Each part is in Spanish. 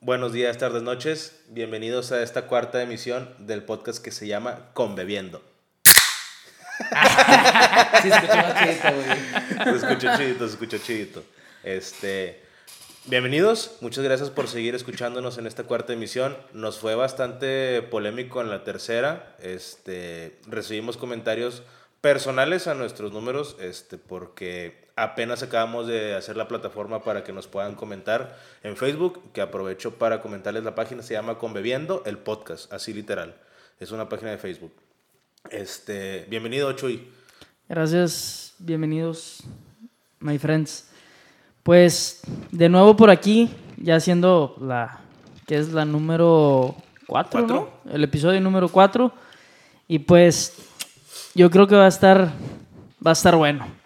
buenos días, tardes, noches. Bienvenidos a esta cuarta emisión del podcast que se llama Conbebiendo. sí, escuchó chidito, güey. Se escuchó chidito, se escuchó chidito. Este, bienvenidos, muchas gracias por seguir escuchándonos en esta cuarta emisión. Nos fue bastante polémico en la tercera. Este, recibimos comentarios personales a nuestros números, este, porque apenas acabamos de hacer la plataforma para que nos puedan comentar en Facebook, que aprovecho para comentarles la página, se llama Conbebiendo el podcast, así literal. Es una página de Facebook. Este, bienvenido, Chuy. Gracias, bienvenidos, my friends. Pues de nuevo por aquí, ya siendo la que es la número 4, ¿no? El episodio número 4. Y pues yo creo que va a estar va a estar bueno.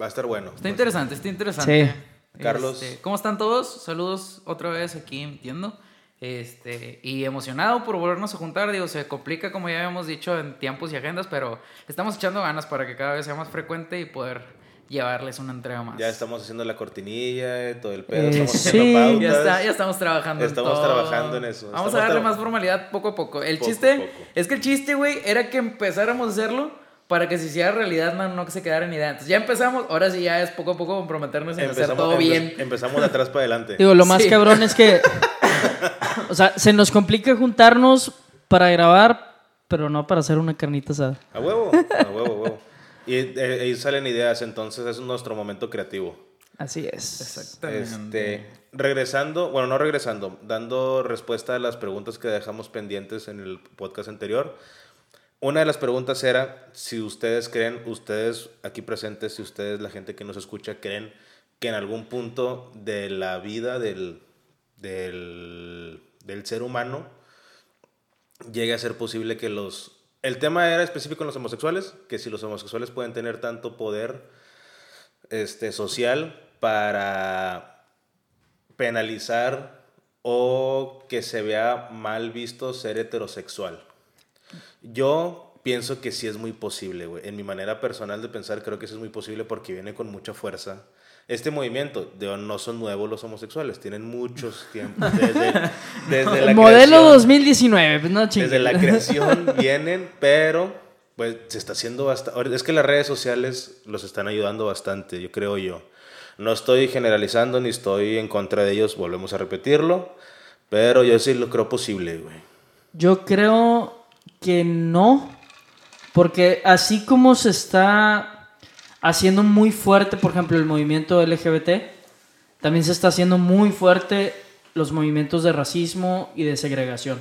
Va a estar bueno. Está interesante, está interesante. Sí. Carlos. Este, ¿Cómo están todos? Saludos otra vez aquí, entiendo. Este, y emocionado por volvernos a juntar, digo, se complica como ya habíamos dicho en tiempos y agendas, pero estamos echando ganas para que cada vez sea más frecuente y poder llevarles una entrega más. Ya estamos haciendo la cortinilla, todo el pedo, Eh, estamos sí. haciendo pautas. Ya, está, ya estamos trabajando. en Estamos todo. trabajando en eso. Vamos Estamos a darle más formalidad poco a poco. El Poco chiste poco. es que el chiste, güey, era que empezáramos a hacerlo para que se hiciera realidad, no, no que se quedara en idea. Entonces ya empezamos, ahora sí ya es poco a poco comprometernos en hacer todo empe- bien. empezamos de atrás para adelante. Digo, lo más Sí. cabrón es que o sea, se nos complica juntarnos para grabar, pero no para hacer una carnita asada. A huevo, a huevo, a huevo. Y eh, ahí salen ideas, entonces es nuestro momento creativo. Así es. Exactamente. Este, regresando, bueno, no regresando, dando respuesta a las preguntas que dejamos pendientes en el podcast anterior. Una de las preguntas era si ustedes creen, ustedes aquí presentes, si ustedes, la gente que nos escucha, creen que en algún punto de la vida del, del, ser humano llegue a ser posible que los... El tema era específico en los homosexuales, que si los homosexuales pueden tener tanto poder este, social para penalizar o que se vea mal visto ser heterosexual. Yo pienso que sí es muy posible, güey. En mi manera personal de pensar creo que sí es muy posible porque viene con mucha fuerza. Este movimiento, de, no son nuevos los homosexuales, tienen muchos tiempos. Desde, desde la Modelo creación- 2019, pues no chingues. desde la creación vienen, pero pues se está haciendo bastante. Es que las redes sociales los están ayudando bastante, yo creo yo. No estoy generalizando ni estoy en contra de ellos, volvemos a repetirlo, pero yo sí lo creo posible, güey. Yo creo que no, porque así como se está haciendo muy fuerte, por ejemplo, el movimiento LGBT, también se está haciendo muy fuerte los movimientos de racismo y de segregación.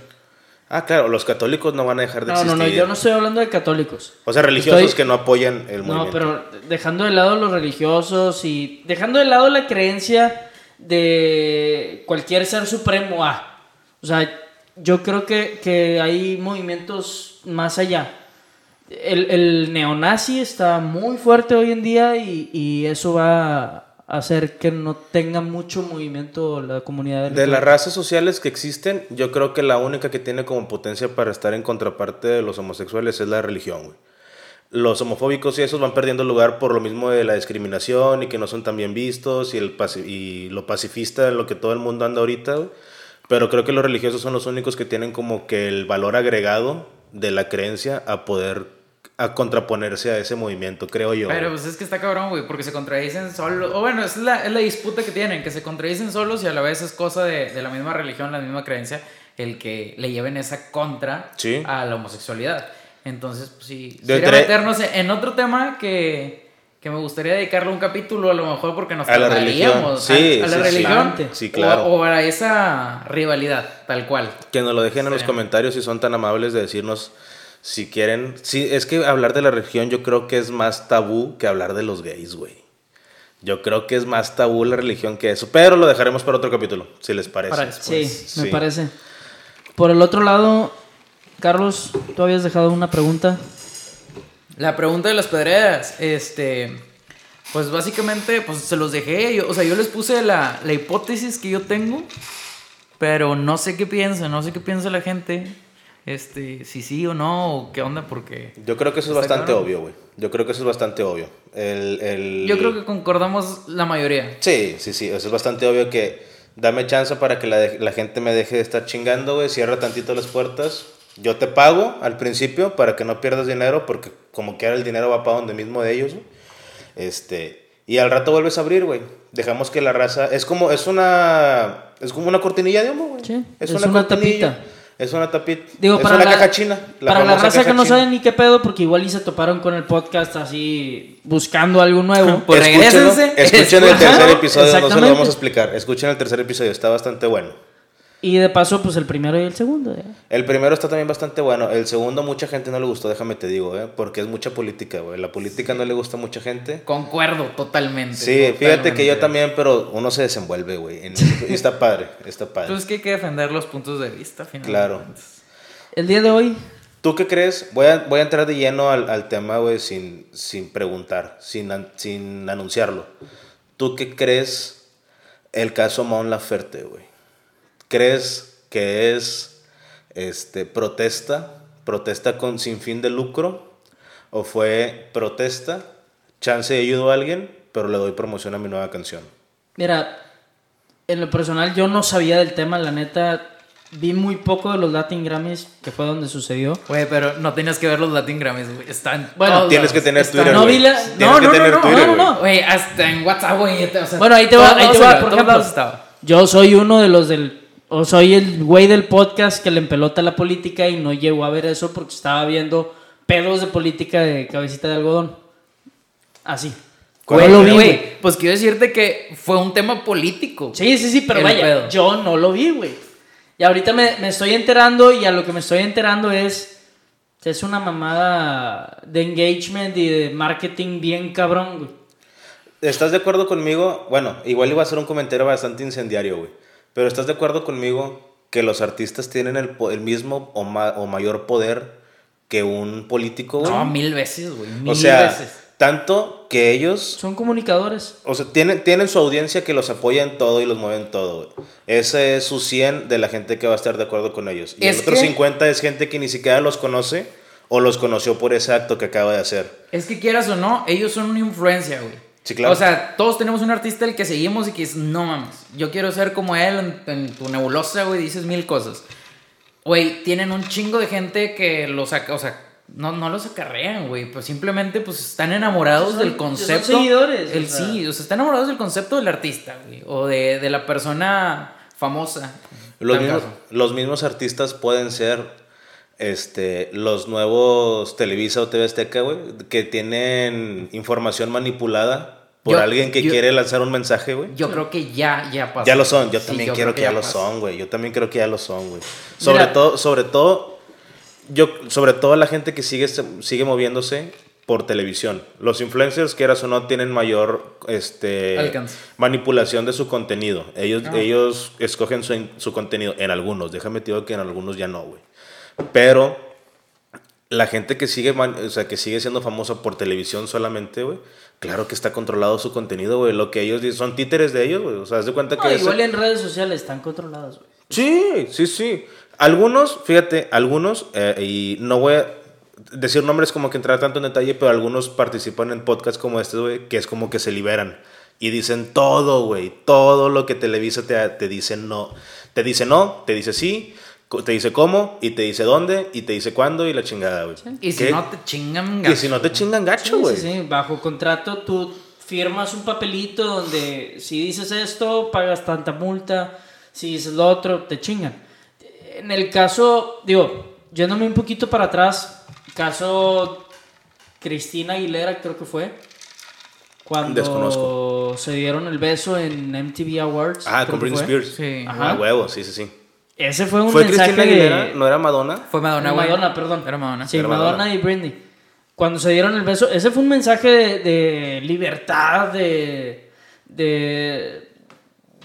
Ah, claro, los católicos no van a dejar de No, no, existir. no, yo no estoy hablando de católicos. O sea, religiosos Estoy- que no apoyan el No, movimiento. pero dejando de lado los religiosos y dejando de lado la creencia de cualquier ser supremo A. O sea, yo creo que, que hay movimientos más allá. El, el neonazi está muy fuerte hoy en día y, y eso va a hacer que no tenga mucho movimiento la comunidad De las razas sociales que existen, yo creo que la única que tiene como potencia para estar en contraparte de los homosexuales es la religión, güey. Los homofóbicos y esos van perdiendo lugar por lo mismo de la discriminación y que no son tan bien vistos y, el paci- y lo pacifista en lo que todo el mundo anda ahorita, güey. Pero creo que los religiosos son los únicos que tienen como que el valor agregado de la creencia a poder a contraponerse a ese movimiento, creo yo. Pero pues es que está cabrón, güey, porque se contradicen solos. O bueno, es la, es la disputa que tienen, que se contradicen solos y a la vez es cosa de, de la misma religión, la misma creencia, el que le lleven esa contra Sí. a la homosexualidad. Entonces, pues sí, De sería meternos en otro tema que, que me gustaría dedicarle un capítulo, a lo mejor porque nos A la religión. Sí, a, a la sí, religión. Sí, claro. O, o a esa rivalidad, tal cual. Que nos lo dejen en los comentarios si son tan amables de decirnos si quieren. Sí, es que hablar de la religión yo creo que es más tabú que hablar de los gays, güey. Yo creo que es más tabú la religión que eso. Pero lo dejaremos para otro capítulo, si les parece. Para. Sí, me parece. Por el otro lado, Carlos, tú habías dejado una pregunta. La pregunta de las pedreras, este, pues básicamente, pues se los dejé, yo- o sea, yo les puse la, la hipótesis que yo tengo, pero no sé qué piensa, no sé qué piensa la gente, este, si sí o no, o qué onda, porque Yo creo que eso es bastante obvio, güey. Yo creo que eso es bastante obvio. El, el- yo creo que concordamos la mayoría. Sí, sí, sí. Eso es bastante obvio que Dame chance para que la, la gente me deje de estar chingando, güey. Cierra tantito las puertas. Yo te pago al principio para que no pierdas dinero, porque como quiera el dinero va para donde mismo de ellos, güey. Este, y al rato vuelves a abrir, güey. Dejamos que la raza. Es como, es una. Es como una cortinilla de humo, güey. Sí, es, es una, una tapita. Es una tapita. Digo, es para una la, caja china. para la raza que no sabe ni qué pedo, porque igual y se toparon con el podcast así buscando algo nuevo. Pues. Escuchen el tercer episodio, no se lo vamos a explicar. Escuchen el tercer episodio, está bastante bueno. Y de paso, pues el primero y el segundo. ¿eh? El primero está también bastante bueno. El segundo, mucha gente no le gustó, déjame te digo, ¿eh? porque es mucha política, güey. La política no le gusta a mucha gente. Concuerdo totalmente. Sí, fíjate que yo también, pero uno se desenvuelve, güey. en. Y está padre, está padre. Pues es que hay que defender los puntos de vista, finalmente. Claro. El día de hoy, ¿Tú qué crees? Voy a, voy a entrar de lleno al, al tema, güey, sin, sin preguntar, sin, sin anunciarlo. ¿Tú qué crees el caso Mon Laferte, güey? ¿Crees que es este, protesta? ¿Protesta con sin fin de lucro? ¿O fue protesta? ¿Chance de ayudo a alguien? Pero le doy promoción a mi nueva canción. mira, en lo personal yo no sabía del tema, la neta. Vi muy poco de los Latin Grammys, que fue donde sucedió. Güey, pero no tenías que ver los Latin Grammys, güey. Están. Bueno, Tienes que tener Están- Twitter, no vi la- no, que no, tener no, no, Twitter, no, güey. no. Güey, hasta en WhatsApp, güey. o sea, Bueno, ahí te va, ahí te va, por ejemplo, yo soy uno de los del, o soy el güey del podcast que le empelota la política y no llegó a ver eso porque estaba viendo pedos de política de cabecita de algodón. Así. ¿Cuál No lo vi, güey. Güey, pues quiero decirte que fue un tema político. Sí, sí, sí, pero El vaya, pedo. yo no lo vi, güey. Y ahorita me, me estoy enterando y a lo que me estoy enterando es, es una mamada de engagement y de marketing bien cabrón, güey. ¿Estás de acuerdo conmigo? Bueno, igual iba a ser un comentario bastante incendiario, güey. Pero ¿estás de acuerdo conmigo que los artistas tienen el, el mismo o, ma- o mayor poder que un político, güey? No, mil veces, güey. Mil o sea, veces. tanto que ellos, Son comunicadores. o sea, tienen, tienen su audiencia que los apoya en todo y los mueve en todo, güey. Ese es su 100 de la gente que va a estar de acuerdo con ellos. Y Es el otro que- 50 es gente que ni siquiera los conoce o los conoció por ese acto que acaba de hacer. Es que quieras o no, ellos son una influencia, güey. Sí, claro. O sea, todos tenemos un artista al que seguimos y que es, no mames, yo quiero ser como él en, en tu nebulosa, güey, dices mil cosas. Güey, tienen un chingo de gente que los saca, o sea, no, no los acarrean, güey, pues simplemente pues están enamorados Son- del son concepto. seguidores, El, o sea. Sí, o sea, están enamorados del concepto del artista, güey, o de, de la persona famosa. Los mismos, los mismos artistas pueden ser este, los nuevos Televisa o TV Azteca, güey, que tienen información manipulada por Yo- alguien que yo- quiere lanzar un mensaje, güey. Yo creo que ya, ya pasó. Ya lo son, yo Sí, también yo quiero que, ya, lo pasó. son, güey. Yo también creo que ya lo son, güey. Sobre Mira. todo, sobre todo, yo, sobre todo la gente que sigue, sigue moviéndose por televisión. Los influencers, quieras o no, tienen mayor este, Alcance. manipulación de su contenido. Ellos, Ah. ellos escogen su, su contenido en algunos. Déjame te digo que en algunos ya no, güey. Pero la gente que sigue, o sea, que sigue siendo famosa por televisión solamente, güey. Claro que está controlado su contenido, güey. Lo que ellos dicen son títeres de ellos, güey. O sea, haz de cuenta que... No, ese- igual en redes sociales están controlados, güey. Sí, sí, sí. Algunos, fíjate, algunos, eh, y no voy a decir nombres como que entrar tanto en detalle, pero algunos participan en podcasts como este, güey, que es como que se liberan. Y dicen todo, güey. Todo lo que Televisa te, te dice no. Te dice no, te dice sí, te dice cómo, y te dice dónde, y te dice cuándo, y la chingada, güey. Y si ¿Qué? no te chingan, Y si no te chingan gacho, güey. sí, sí. Bajo contrato tú firmas un papelito donde si dices esto pagas tanta multa, si dices lo otro te chingan. En el caso, digo, yéndome un poquito para atrás, caso Cristina Aguilera creo que fue, cuando Desconozco. se dieron el beso en MTV Awards. Ah, con Britney. Spears. Sí. Ajá. Ah, huevo, sí, sí, sí. Ese fue un ¿Fue mensaje Cristina Aguilera? de... ¿No era Madonna? Fue Madonna, güey. Madonna, perdón. Era Madonna. Sí, Era Madonna, Madonna. y Britney. Cuando se dieron el beso, ese fue un mensaje de, de libertad, de, de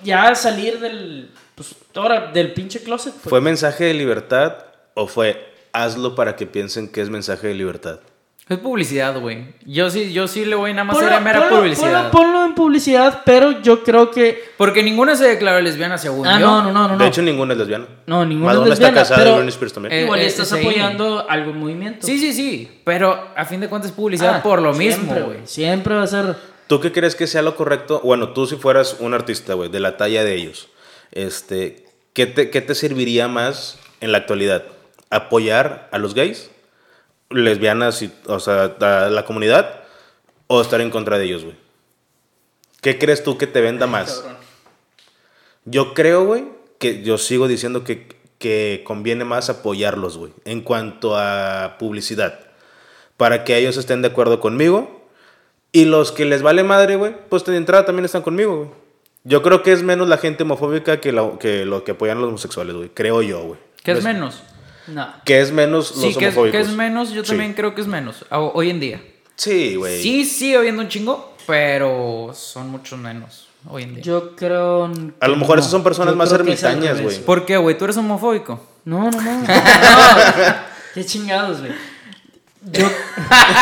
ya salir del, pues, ahora, del pinche closet. pues. ¿Fue mensaje de libertad o fue hazlo para que piensen que es mensaje de libertad? Es publicidad, güey. Yo sí, yo sí le voy nada más Ponlo- era mera ponlo- publicidad. ponlo- ponlo en publicidad, pero yo creo que... Porque ninguna se declaró lesbiana según Ah, yo. no, no, no, no. de hecho, ninguna es lesbiana. no, ninguna Madonna es lesbiana, está casada pero Spears también. Eh, igual eh, estás sí. apoyando algún movimiento. Sí, sí, sí. Pero a fin de cuentas es publicidad Ah, por lo siempre, mismo, güey. Siempre va a ser... ¿Tú qué crees que sea lo correcto? Bueno, tú si fueras un artista, güey, de la talla de ellos. Este, ¿qué te, qué te serviría más en la actualidad? ¿Apoyar a los gays, lesbianas, y, o sea, a la comunidad, o estar en contra de ellos, güey? ¿Qué crees tú que te venda más? Yo creo, güey, que yo sigo diciendo que, que conviene más apoyarlos, güey, en cuanto a publicidad. Para que ellos estén de acuerdo conmigo. Y los que les vale madre, güey, pues de entrada también están conmigo, güey. Yo creo que es menos la gente homofóbica que, la- que lo que apoyan a los homosexuales, güey. Creo yo, güey. ¿Qué es Pues, menos? No. Que es menos los Sí, que es, homofóbicos. que es menos, yo Sí. también creo que es menos. Hoy en día. Sí, güey. Sí, sigue habiendo un chingo, pero son muchos menos hoy en día. Yo creo. A lo mejor no. esas son personas Yo más ermitañas, güey. ¿Por qué, güey? ¿Tú eres homofóbico? No, no, no. no. Qué chingados, güey. Yo,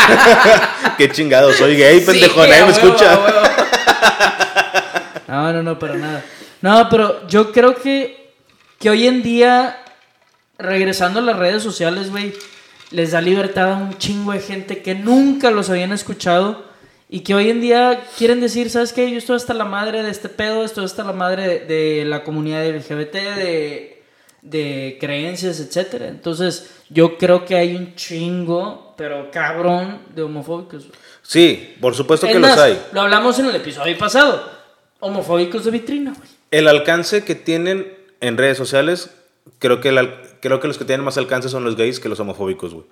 Qué chingado, soy gay, pendejo, Sí, nadie a me escucha. No, no, no, para nada. No, pero yo creo que, que hoy en día, regresando a las redes sociales, güey, les da libertad a un chingo de gente que nunca los habían escuchado y que hoy en día quieren decir, ¿sabes qué? Yo estoy hasta la madre de este pedo, estoy hasta la madre de, de la comunidad LGBT, de, de creencias, etcétera. Entonces, yo creo que hay un chingo, pero cabrón, de homofóbicos. Sí, por supuesto que los hay. Lo hablamos en el episodio pasado. Homofóbicos de vitrina, güey. El alcance que tienen en redes sociales, creo que, el al- creo que los que tienen más alcance son los gays que los homofóbicos, güey.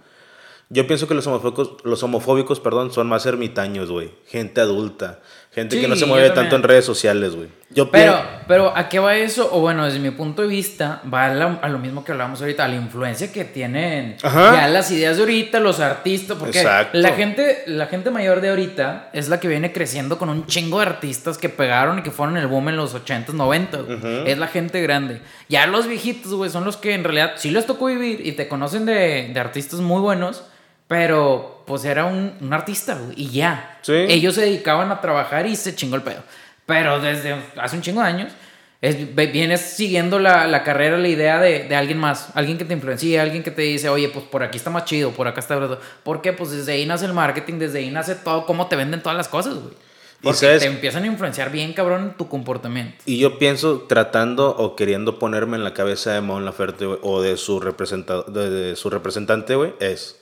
Yo pienso que los homofóbicos, los homofóbicos, perdón, son más ermitaños, güey. Gente adulta. Gente que no Sí, se mueve tanto en redes sociales, güey. Yo Pero, pero, ¿a qué va eso? O bueno, desde mi punto de vista, va a, la- a lo mismo que hablábamos ahorita, a la influencia que tienen Ajá. ya las ideas de ahorita, los artistas, porque Exacto. la gente, la gente mayor de ahorita es la que viene creciendo con un chingo de artistas que pegaron y que fueron el boom en los 80s, 90 güey. Es la gente grande. Ya los viejitos, güey, son los que en realidad sí les tocó vivir y te conocen de, de artistas muy buenos, pero pues era un, un artista, güey, y ya. Sí. Ellos se dedicaban a trabajar y se chingó el pedo. Pero desde hace un chingo de años, es, vienes siguiendo la, la carrera, la idea de, de alguien más, alguien que te influencia, alguien que te dice, oye, pues por aquí está más chido, por acá está... ¿Por qué? Pues desde ahí nace el marketing, desde ahí nace todo, cómo te venden todas las cosas, güey. Y Porque sabes- te empiezan a influenciar bien, cabrón, en tu comportamiento. Y yo pienso tratando o queriendo ponerme en la cabeza de Mon Laferte güey, o de su, de, de su representante, güey, es,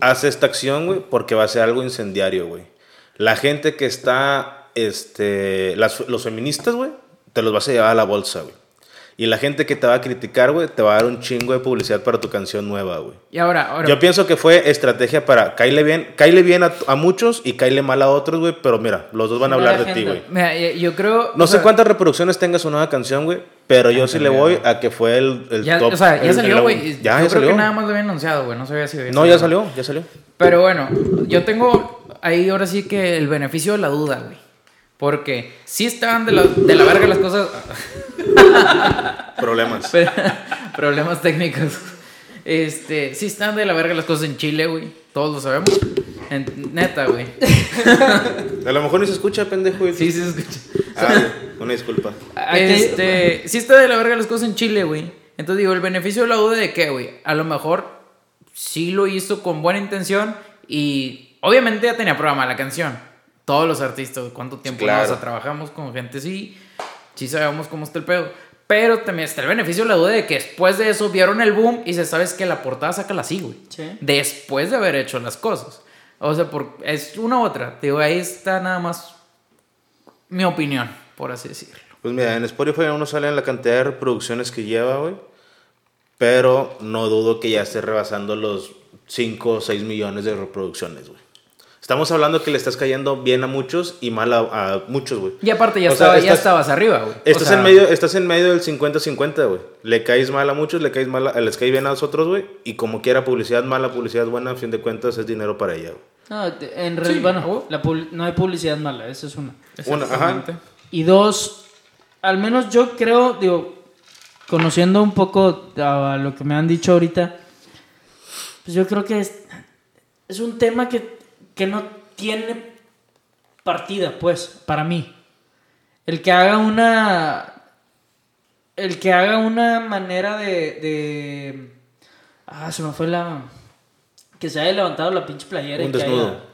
haz esta acción, güey, porque va a ser algo incendiario, güey. La gente que está, este, los feministas, güey, te los vas a llevar a la bolsa, güey. Y la gente que te va a criticar, güey, te va a dar un chingo de publicidad para tu canción nueva, güey. Y ahora, ahora Yo pienso que fue estrategia para caerle bien, caerle bien a, a muchos y caerle mal a otros, güey, pero mira, los dos van a hablar de ti, güey. mira, yo creo... No o sé sea, cuántas reproducciones tenga su nueva canción, güey. Pero yo sí le voy a que fue el, el Ya, top. o sea, ya el- salió, güey. Ya, Yo ya creo salió. que nada más lo habían anunciado, güey. No sabía si había No, ya salió, ya salió. Pero bueno, yo tengo ahí ahora sí que el beneficio de la duda, güey. Porque sí estaban de la, de la verga las cosas. Problemas. pero- problemas técnicos. Este, sí están de la verga las cosas en Chile, güey. Todos lo sabemos. En- neta, güey. A lo mejor ni se escucha, pendejo. güey. Sí, sí se escucha. Ah, una disculpa. Este, sí está de la verga las cosas en Chile, güey. Entonces digo, el beneficio de la duda de qué, güey. A lo mejor sí lo hizo con buena intención y obviamente ya tenía programada la canción. Todos los artistas, ¿cuánto tiempo Claro. nos trabajamos con gente así? Sí sabemos cómo está el pedo. Pero también está el beneficio de la duda de que después de eso vieron el boom y se sabes que la portada sácala así, güey. Sí. Después de haber hecho las cosas. O sea, por, es una u otra. Digo, ahí está nada más mi opinión, por así decirlo. Pues mira, en Spotify aún no salen la cantidad de reproducciones que lleva, güey. Pero no dudo que ya esté rebasando los 5 o 6 millones de reproducciones, güey. Estamos hablando que le estás cayendo bien a muchos y mal a, a muchos, güey. Y aparte ya, O sea, estaba, ya estabas arriba, güey. O Estás, sea, en medio, estás en medio del 50-50, güey. Le caes mal a muchos, le caes mal a, les caes bien a nosotros, güey. Y como quiera, publicidad mala, publicidad buena, a fin de cuentas es dinero para ella, güey. No, en Sí, realidad, bueno, la publi- no hay publicidad mala, esa es una. Una, ajá. Y dos, al menos yo creo, digo, conociendo un poco a lo que me han dicho ahorita, pues yo creo que es, es un tema que, que no tiene partida, pues, para mí. El que haga una. El que haga una manera de. de ah, se me fue la. Que se haya levantado la pinche playera Un y que haya-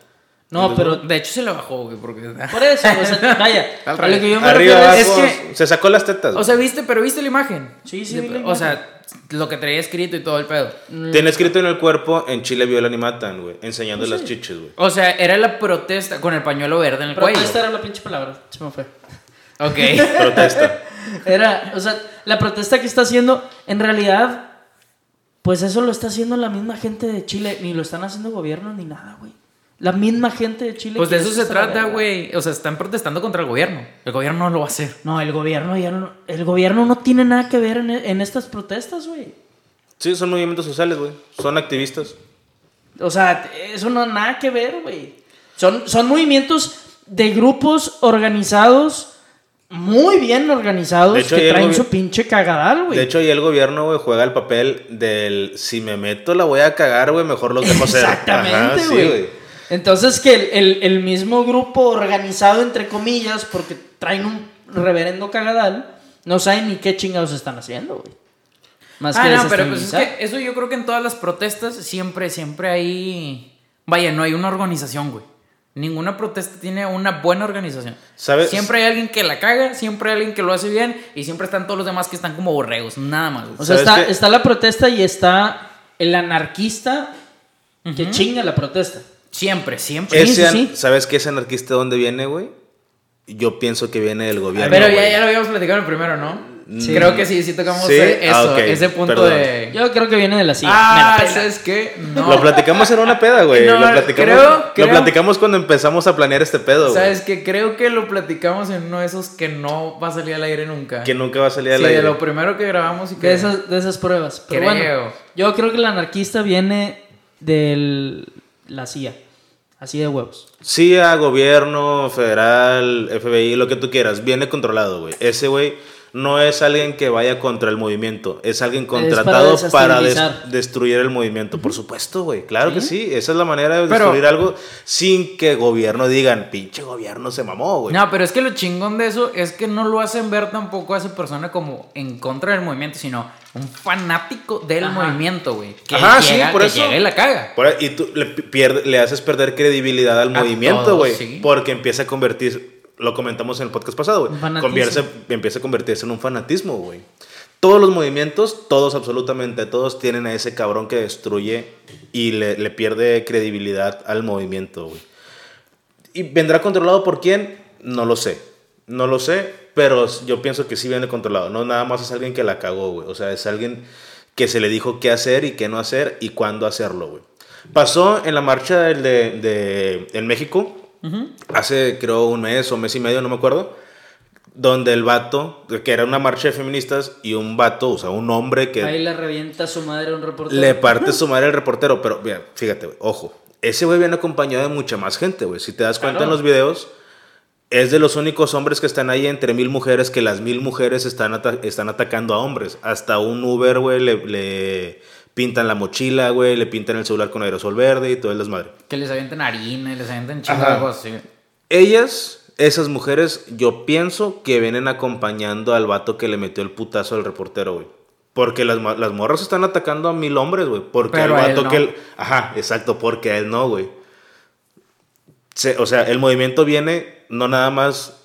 No, pero De hecho, se le bajó, güey, porque... por eso, o sea, vaya, a lo que yo me Arriba, refiero abajo, es es que- se sacó las tetas. O sea, ¿viste? Pero ¿viste la imagen? Sí, sí, De- vi la O imagen. sea, lo que traía escrito y todo el pedo. Tiene escrito en el cuerpo, en Chile violan y matan, güey. Enseñando Pues las sí. chiches, güey. O sea, era la protesta con el pañuelo verde en el pero cuello. esta era la pinche palabra, se me fue. Ok. Protesta. Era, o sea, la protesta que está haciendo, en realidad, pues eso lo está haciendo la misma gente de Chile, ni lo están haciendo gobierno ni nada, güey. La misma gente de Chile. Pues de eso se hacer trata, güey. O sea, están protestando contra el gobierno. El gobierno no lo va a hacer. No, el gobierno ya no, el gobierno no tiene nada que ver en, en estas protestas, güey. Sí, son movimientos sociales, güey. Son activistas. O sea, eso no nada que ver, güey. Son, son movimientos de grupos organizados, muy bien organizados, De hecho, que traen su pinche cagadal, güey. De hecho, ahí el gobierno, güey, juega el papel del si me meto la voy a cagar, güey, mejor los dejo ser. Exactamente, güey. Entonces que el, el- el mismo grupo organizado, entre comillas, porque traen un reverendo cagadal, no saben ni qué chingados están haciendo, güey. Más Ah, que no, pero pues es que eso yo creo que en todas las protestas siempre, siempre hay... Vaya, no hay una organización, güey. Ninguna protesta tiene una buena organización. ¿Sabes? Siempre hay alguien que la caga, siempre hay alguien que lo hace bien y siempre están todos los demás que están como borregos, nada más. güey. O sea, ¿Sabes está, está la protesta y está el anarquista que chinga la protesta. Siempre, siempre. Sí, Ese sí, an- sí. ¿Sabes qué ese anarquista de dónde viene, güey? Yo pienso que viene del gobierno. Pero ya, ya lo habíamos platicado en el primero, ¿no? Sí. Creo que sí, sí tocamos ¿Sí? eso, Ah, ese punto perdón. de... Yo creo que viene de la silla. ah. ¿sabes qué? No. Lo platicamos en una peda, güey. No, lo platicamos, creo- creo- lo platicamos cuando empezamos a planear este pedo, güey. ¿Sabes qué? Creo que lo platicamos en uno de esos que no va a salir al aire nunca. Que nunca va a salir al sí, aire. de lo primero que grabamos y que... De esas, de esas pruebas. Pero Creo. bueno, yo creo que el anarquista viene de la CIA. Así de huevos. CIA, gobierno, federal, FBI, lo que tú quieras, viene controlado, güey. Ese güey no es alguien que vaya contra el movimiento, es alguien contratado para, des- destruir el movimiento. Por supuesto, güey. Claro que sí, esa es la manera de Pero- destruir algo sin que gobierno digan, pinche gobierno se mamó, güey. No, pero es que lo chingón de eso es que no lo hacen ver tampoco a esa persona como en contra del movimiento, sino un fanático del Ajá. movimiento, güey. Que Ajá, sí, por que eso. llega y la caga. Por y tú le, pierde- le haces perder credibilidad al A movimiento, güey. sí. Porque empieza a convertir, lo comentamos en el podcast pasado, güey. Empieza a convertirse en un fanatismo, güey. Todos los movimientos, todos, absolutamente todos, tienen a ese cabrón que destruye y le, le pierde credibilidad al movimiento, güey. ¿Y vendrá controlado por quién? No lo sé. No lo sé, pero yo pienso que sí viene controlado. No nada más es alguien que la cagó, güey. O sea, es alguien que se le dijo qué hacer y qué no hacer y cuándo hacerlo, güey. Pasó en la marcha del de, de- en México, hace creo un mes o mes y medio, no me acuerdo, donde el vato, que era una marcha de feministas y un vato, o sea, un hombre que Ahí le revienta a su madre a un reportero. le parte su madre al reportero, pero mira, fíjate, ojo, ese güey viene acompañado de mucha más gente, güey. Si te das cuenta Claro. en los videos, es de los únicos hombres que están ahí entre mil mujeres que las mil mujeres están, ata- están atacando a hombres. Hasta un Uber, güey, le, le pintan la mochila, güey, le pintan el celular con aerosol verde y todo el desmadre. Que les avienten harina y les chingadas cosas así. Ellas, esas mujeres, yo pienso que vienen acompañando al vato que le metió el putazo al reportero, güey. Porque las, las morras están atacando a mil hombres, güey. Porque Pero al a él vato no. que... él- Ajá, exacto, porque a él no, güey. Se- o sea, el movimiento viene no nada más,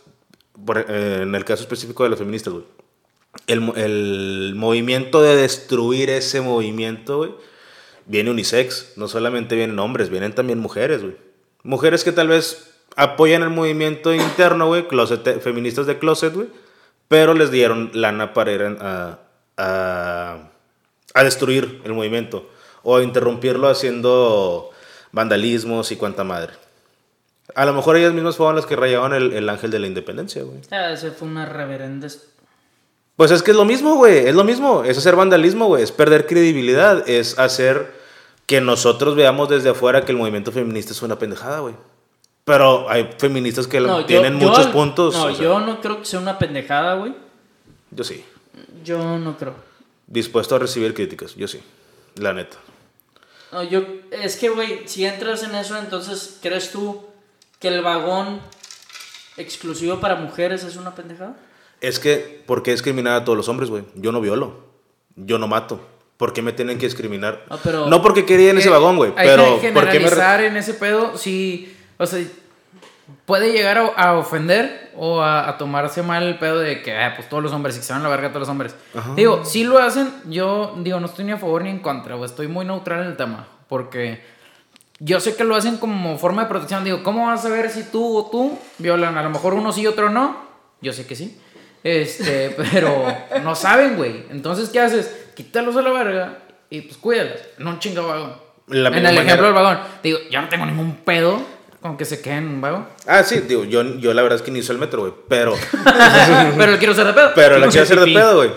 eh, en el caso específico de las feministas, güey. El, el movimiento de destruir ese movimiento, viene unisex. No solamente vienen hombres, vienen también mujeres, güey. Mujeres que tal vez apoyan el movimiento interno, güey, feministas de closet, pero les dieron lana para ir a, a, a destruir el movimiento o a interrumpirlo haciendo vandalismos y cuanta madre. A lo mejor ellas mismas fueron las que rayaban el, el ángel de la independencia, güey. Ah, ese fue una reverenda. Pues es que es lo mismo, güey. Es lo mismo. Es hacer vandalismo, güey. Es perder credibilidad. Es hacer que nosotros veamos desde afuera que el movimiento feminista es una pendejada, güey. Pero hay feministas que No, tienen yo- muchos puntos. No, o sea, yo no creo que sea una pendejada, güey. yo sí. Yo no creo. Dispuesto a recibir críticas. Yo sí. La neta. No, yo, es que, güey, si entras en eso, entonces, ¿crees tú que el vagón exclusivo para mujeres es una pendejada? Es que, ¿por qué discriminar a todos los hombres, güey? Yo no violo. Yo no mato. ¿Por qué me tienen que discriminar? Ah, pero- No porque quería en ese vagón, güey. Pero, que ¿por qué me.? en ese pedo. Si, O sea, puede llegar a, a ofender o a, a tomarse mal el pedo de que, ah, pues todos los hombres, y que se van a la verga todos los hombres. Digo, si lo hacen, yo digo, no estoy ni a favor ni en contra, o estoy muy neutral en el tema, porque yo sé que lo hacen como forma de protección. Digo, ¿cómo vas a ver si tú o tú violan? A lo mejor uno sí, otro no. Yo sé que sí. Este, pero no saben, güey. Entonces, ¿qué haces? Quítalos a la verga y pues cuídalos. No un chingo vagón. La en el manera- ejemplo del vagón. Digo, yo no tengo ningún pedo con que se queden en un vagón. Ah, sí, digo, yo, yo la verdad es que ni uso el metro, güey. Pero, pero le quiero hacer de pedo. pero la Quiero hacer de pedo, güey.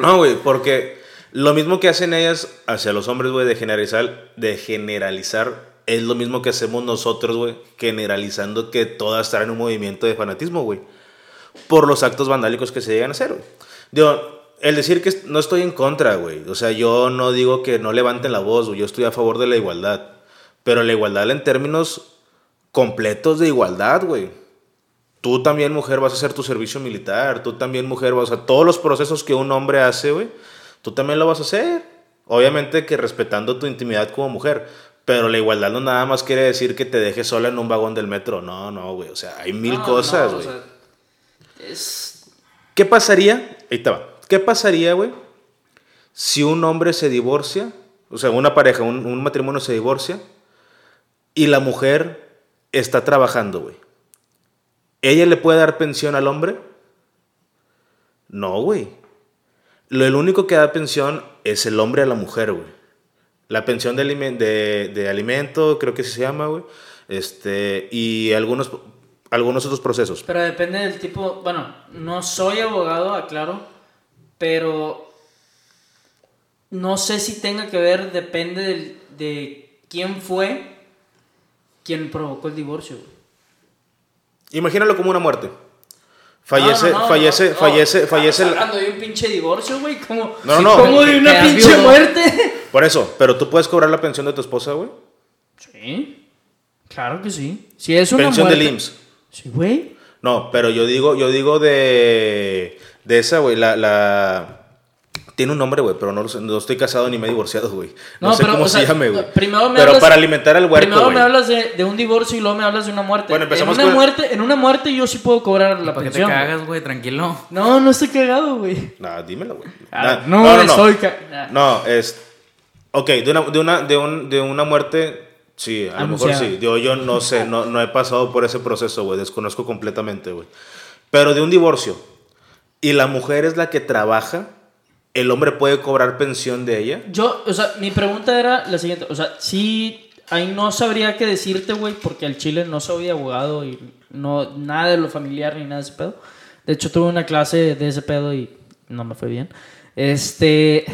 No, güey, porque lo mismo que hacen ellas hacia los hombres, güey, de generalizar, de generalizar, es lo mismo que hacemos nosotros, güey, generalizando que todas están en un movimiento de fanatismo, güey. Por los actos vandálicos que se llegan a hacer, güey. Digo, el decir que no estoy en contra, güey. O sea, yo no digo que no levanten la voz, güey. Yo estoy a favor de la igualdad. Pero la igualdad en términos completos de igualdad, güey. Tú también, mujer, vas a hacer tu servicio militar. Tú también, mujer, vas a... Todos los procesos que un hombre hace, güey, tú también lo vas a hacer. Obviamente que respetando tu intimidad como mujer. Pero la igualdad no nada más quiere decir que te dejes sola en un vagón del metro. No, no, güey. O sea, hay mil No, cosas, no, o güey. sea, es. ¿Qué pasaría? Ahí te va. ¿Qué pasaría, güey? Si un hombre se divorcia, o sea, una pareja, un, un matrimonio se divorcia, y la mujer está trabajando, güey. ¿Ella le puede dar pensión al hombre? No, güey. Lo el único que da pensión es el hombre a la mujer, güey. La pensión de, alimen- de, de alimento, creo que así se llama, güey. Este, y algunos, algunos otros procesos. Pero depende del tipo. Bueno, no soy abogado, aclaro. Pero. No sé si tenga que ver, depende del- de quién fue quien provocó el divorcio. güey. Imagínalo como una muerte. Fallece, No, no, no, fallece, no, no. fallece, fallece. la- hablando de un pinche divorcio, güey. Como, No, no, como de una pinche viudo. muerte. Por eso, pero tú puedes cobrar la pensión de tu esposa, güey. Sí. Claro que sí. Si es una Pensión muerte. del IMSS. Sí, güey. No, pero yo digo, yo digo de, de esa, güey, la, la... Tiene un nombre, güey, pero no, no estoy casado ni me he divorciado, güey. No, sé pero, cómo o se llame, güey. Primero me Pero hablas- para alimentar al huerco, Primero me hablas de, de un divorcio y luego me hablas de una muerte. Bueno, empezamos en una con- muerte, en una muerte yo sí puedo cobrar la ¿Para qué te pensión. cagas, güey? Tranquilo. No, no estoy cagado, güey. No, dímelo, güey. Ah, Na- no, estoy ca- No, es... Ok, de una, de una, de un, de una muerte, sí, a lo mejor sí. Yo, yo no sé, no, no he pasado por ese proceso, güey. Desconozco completamente, güey. Pero de un divorcio, y la mujer es la que trabaja, ¿el hombre puede cobrar pensión de ella? Yo, o sea, mi pregunta era la siguiente. O sea, sí, ahí no sabría qué decirte, güey, porque al chile no soy abogado y no, nada de lo familiar ni nada de ese pedo. De hecho, tuve una clase de ese pedo y no me fue bien. Este,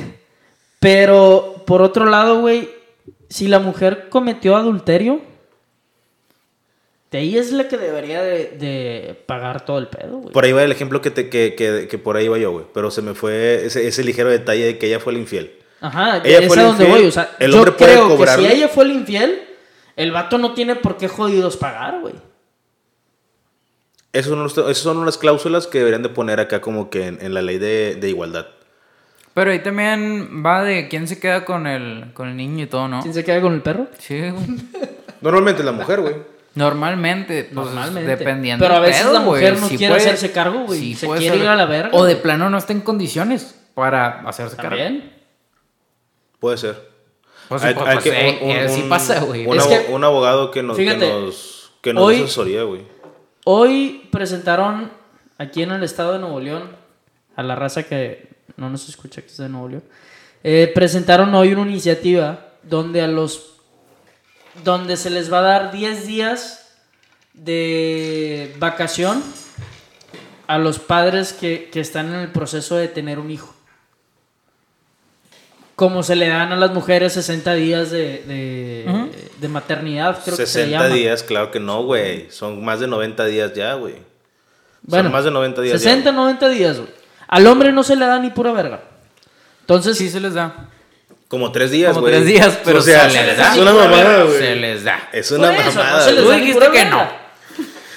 pero por otro lado, güey, si la mujer cometió adulterio, de ahí es la que debería de, de pagar todo el pedo, güey. Por ahí va el ejemplo que, te, que, que, que por ahí va yo, güey. Pero se me fue ese, ese ligero detalle de que ella fue la infiel. Ajá, Ella es fue a la donde infiel, voy. O sea, el yo hombre puede creo que cobrarle. si ella fue el infiel, el vato no tiene por qué jodidos pagar, güey. Esas son, esas son unas cláusulas que deberían de poner acá como que en, en la ley de, de igualdad. Pero ahí también va de quién se queda con el, con el niño y todo, ¿no? ¿Quién se queda con el perro? Sí, güey. Normalmente la mujer, güey. Normalmente, pues, Normalmente. dependiendo. Pero a veces pedo, la mujer no quiere puede- hacerse cargo, güey. se quiere ser- ir a la verga. O de plano no está en condiciones para hacerse cargo. También. Puede ser. Pues, Hay- pues, hay pues, que- eh, un- un- eh, sí pasa, güey. Un, Es abo- que- un abogado que nos, que Fíjate, nos, que nos hoy- dé asesoría, güey. Hoy presentaron aquí en el estado de Nuevo León, a la raza que no nos escucha que es de Nuevo León, eh, presentaron hoy una iniciativa donde a los donde se les va a dar 10 días de vacación a los padres que, que están en el proceso de tener un hijo. Como se le dan a las mujeres 60 días de, de, de maternidad, creo que se 60 llama. días, claro que no, güey. Son más de 90 días ya, güey. Bueno, Son más de 90 días 60, ya. 90 días, güey. Al hombre no se le da ni pura verga. Entonces, Sí se les da. Como tres días, Como güey. tres días, pero o sea, se les es da. una mamada, Se güey. les da. Es una eso, mamada. no se les Tú dijiste que no.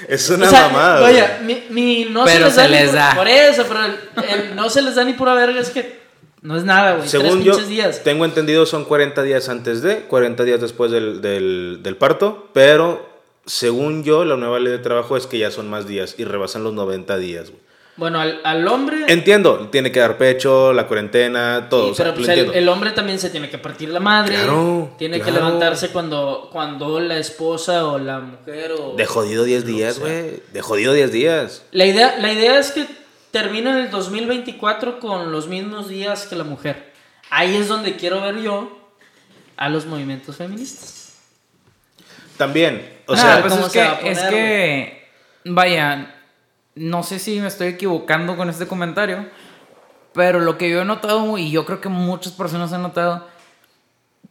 Es una O sea, mamada, Vaya, güey. mi, mi no Pero se les se da ni les da. Por eso, pero el, el no se les da ni pura verga es que no es nada, güey. Según Tres yo, días. tengo entendido son 40 días antes de, 40 días después del, del, del parto, pero según yo, la nueva ley de trabajo es que ya son más días y rebasan los 90 días, güey. Bueno, al, al hombre... Entiendo, tiene que dar pecho, la cuarentena, todo. Sí, o sea, pero pues el, hombre también se tiene que partir la madre. Claro, Tiene que levantarse cuando, cuando la esposa o la mujer o... De jodido 10 días, güey. De jodido 10 días. La idea, la idea es que termine en el 2024 con los mismos días que la mujer. Ahí es donde quiero ver yo a los movimientos feministas. También, o Ah, sea, pues ¿cómo es que, poner, es que, vaya, no sé si me estoy equivocando con este comentario, pero lo que yo he notado, y yo creo que muchas personas han notado,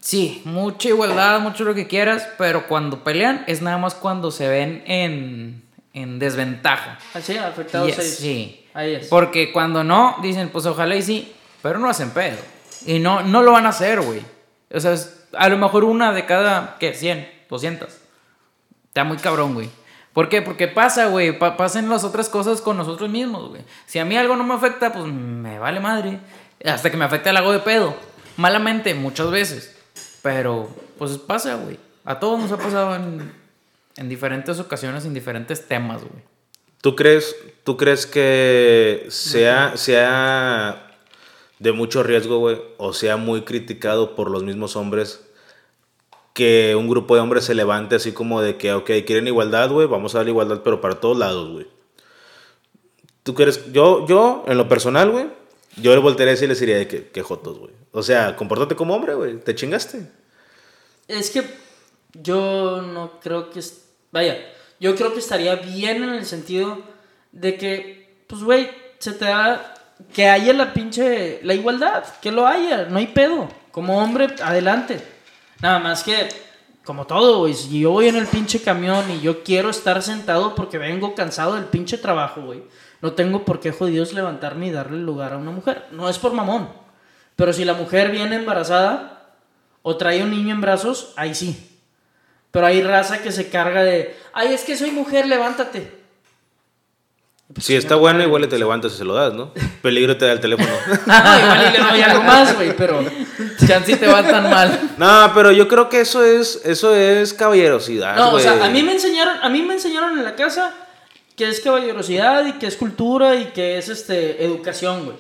sí, mucha igualdad, mucho lo que quieras, pero cuando pelean es nada más cuando se ven en, en desventaja. Así, afectados Yes, ahí. sí. Ahí es. Porque cuando no, dicen, pues ojalá y sí, pero no hacen pedo. Y no, no lo van a hacer, güey. O sea, es a lo mejor una de cada, ¿qué? 100, 200. Está muy cabrón, güey. ¿Por qué? Porque pasa, güey. pa- pasen las otras cosas con nosotros mismos, güey. Si a mí algo no me afecta, pues me vale madre. Hasta que me afecte el hago de pedo. Malamente, muchas veces. Pero, pues pasa, güey. A todos nos ha pasado en, en diferentes ocasiones, en diferentes temas, güey. ¿tú crees, tú crees que sea, sea de mucho riesgo, güey, o sea muy criticado por los mismos hombres que un grupo de hombres se levante así como de que, ok, quieren igualdad, güey, vamos a dar igualdad, pero para todos lados, güey. ¿Tú crees? Yo, yo, en lo personal, güey, yo le voltearía y les diría de que, que jotos, güey. O sea, compórtate como hombre, güey, te chingaste. Es que yo no creo que... Vaya, yo creo que estaría bien en el sentido de que, pues, güey, se te da... Que haya la pinche... La igualdad, que lo haya, no hay pedo. Como hombre, adelante. Nada más que, como todo, güey, si yo voy en el pinche camión y yo quiero estar sentado porque vengo cansado del pinche trabajo, güey. No tengo por qué jodidos levantarme y darle lugar a una mujer. No es por mamón. Pero si la mujer viene embarazada o trae un niño en brazos, ahí sí. Pero hay raza que se carga de, ay, es que soy mujer, levántate. Si está bueno, igual te levantas y se lo das, ¿no? Peligro te da el teléfono. No, igual y le doy algo más, güey, pero... Chance te va tan mal. No, pero yo creo que eso es, eso es caballerosidad, No, o sea, a mí me enseñaron, a mí me enseñaron en la casa que es caballerosidad y que es cultura y que es este educación, güey.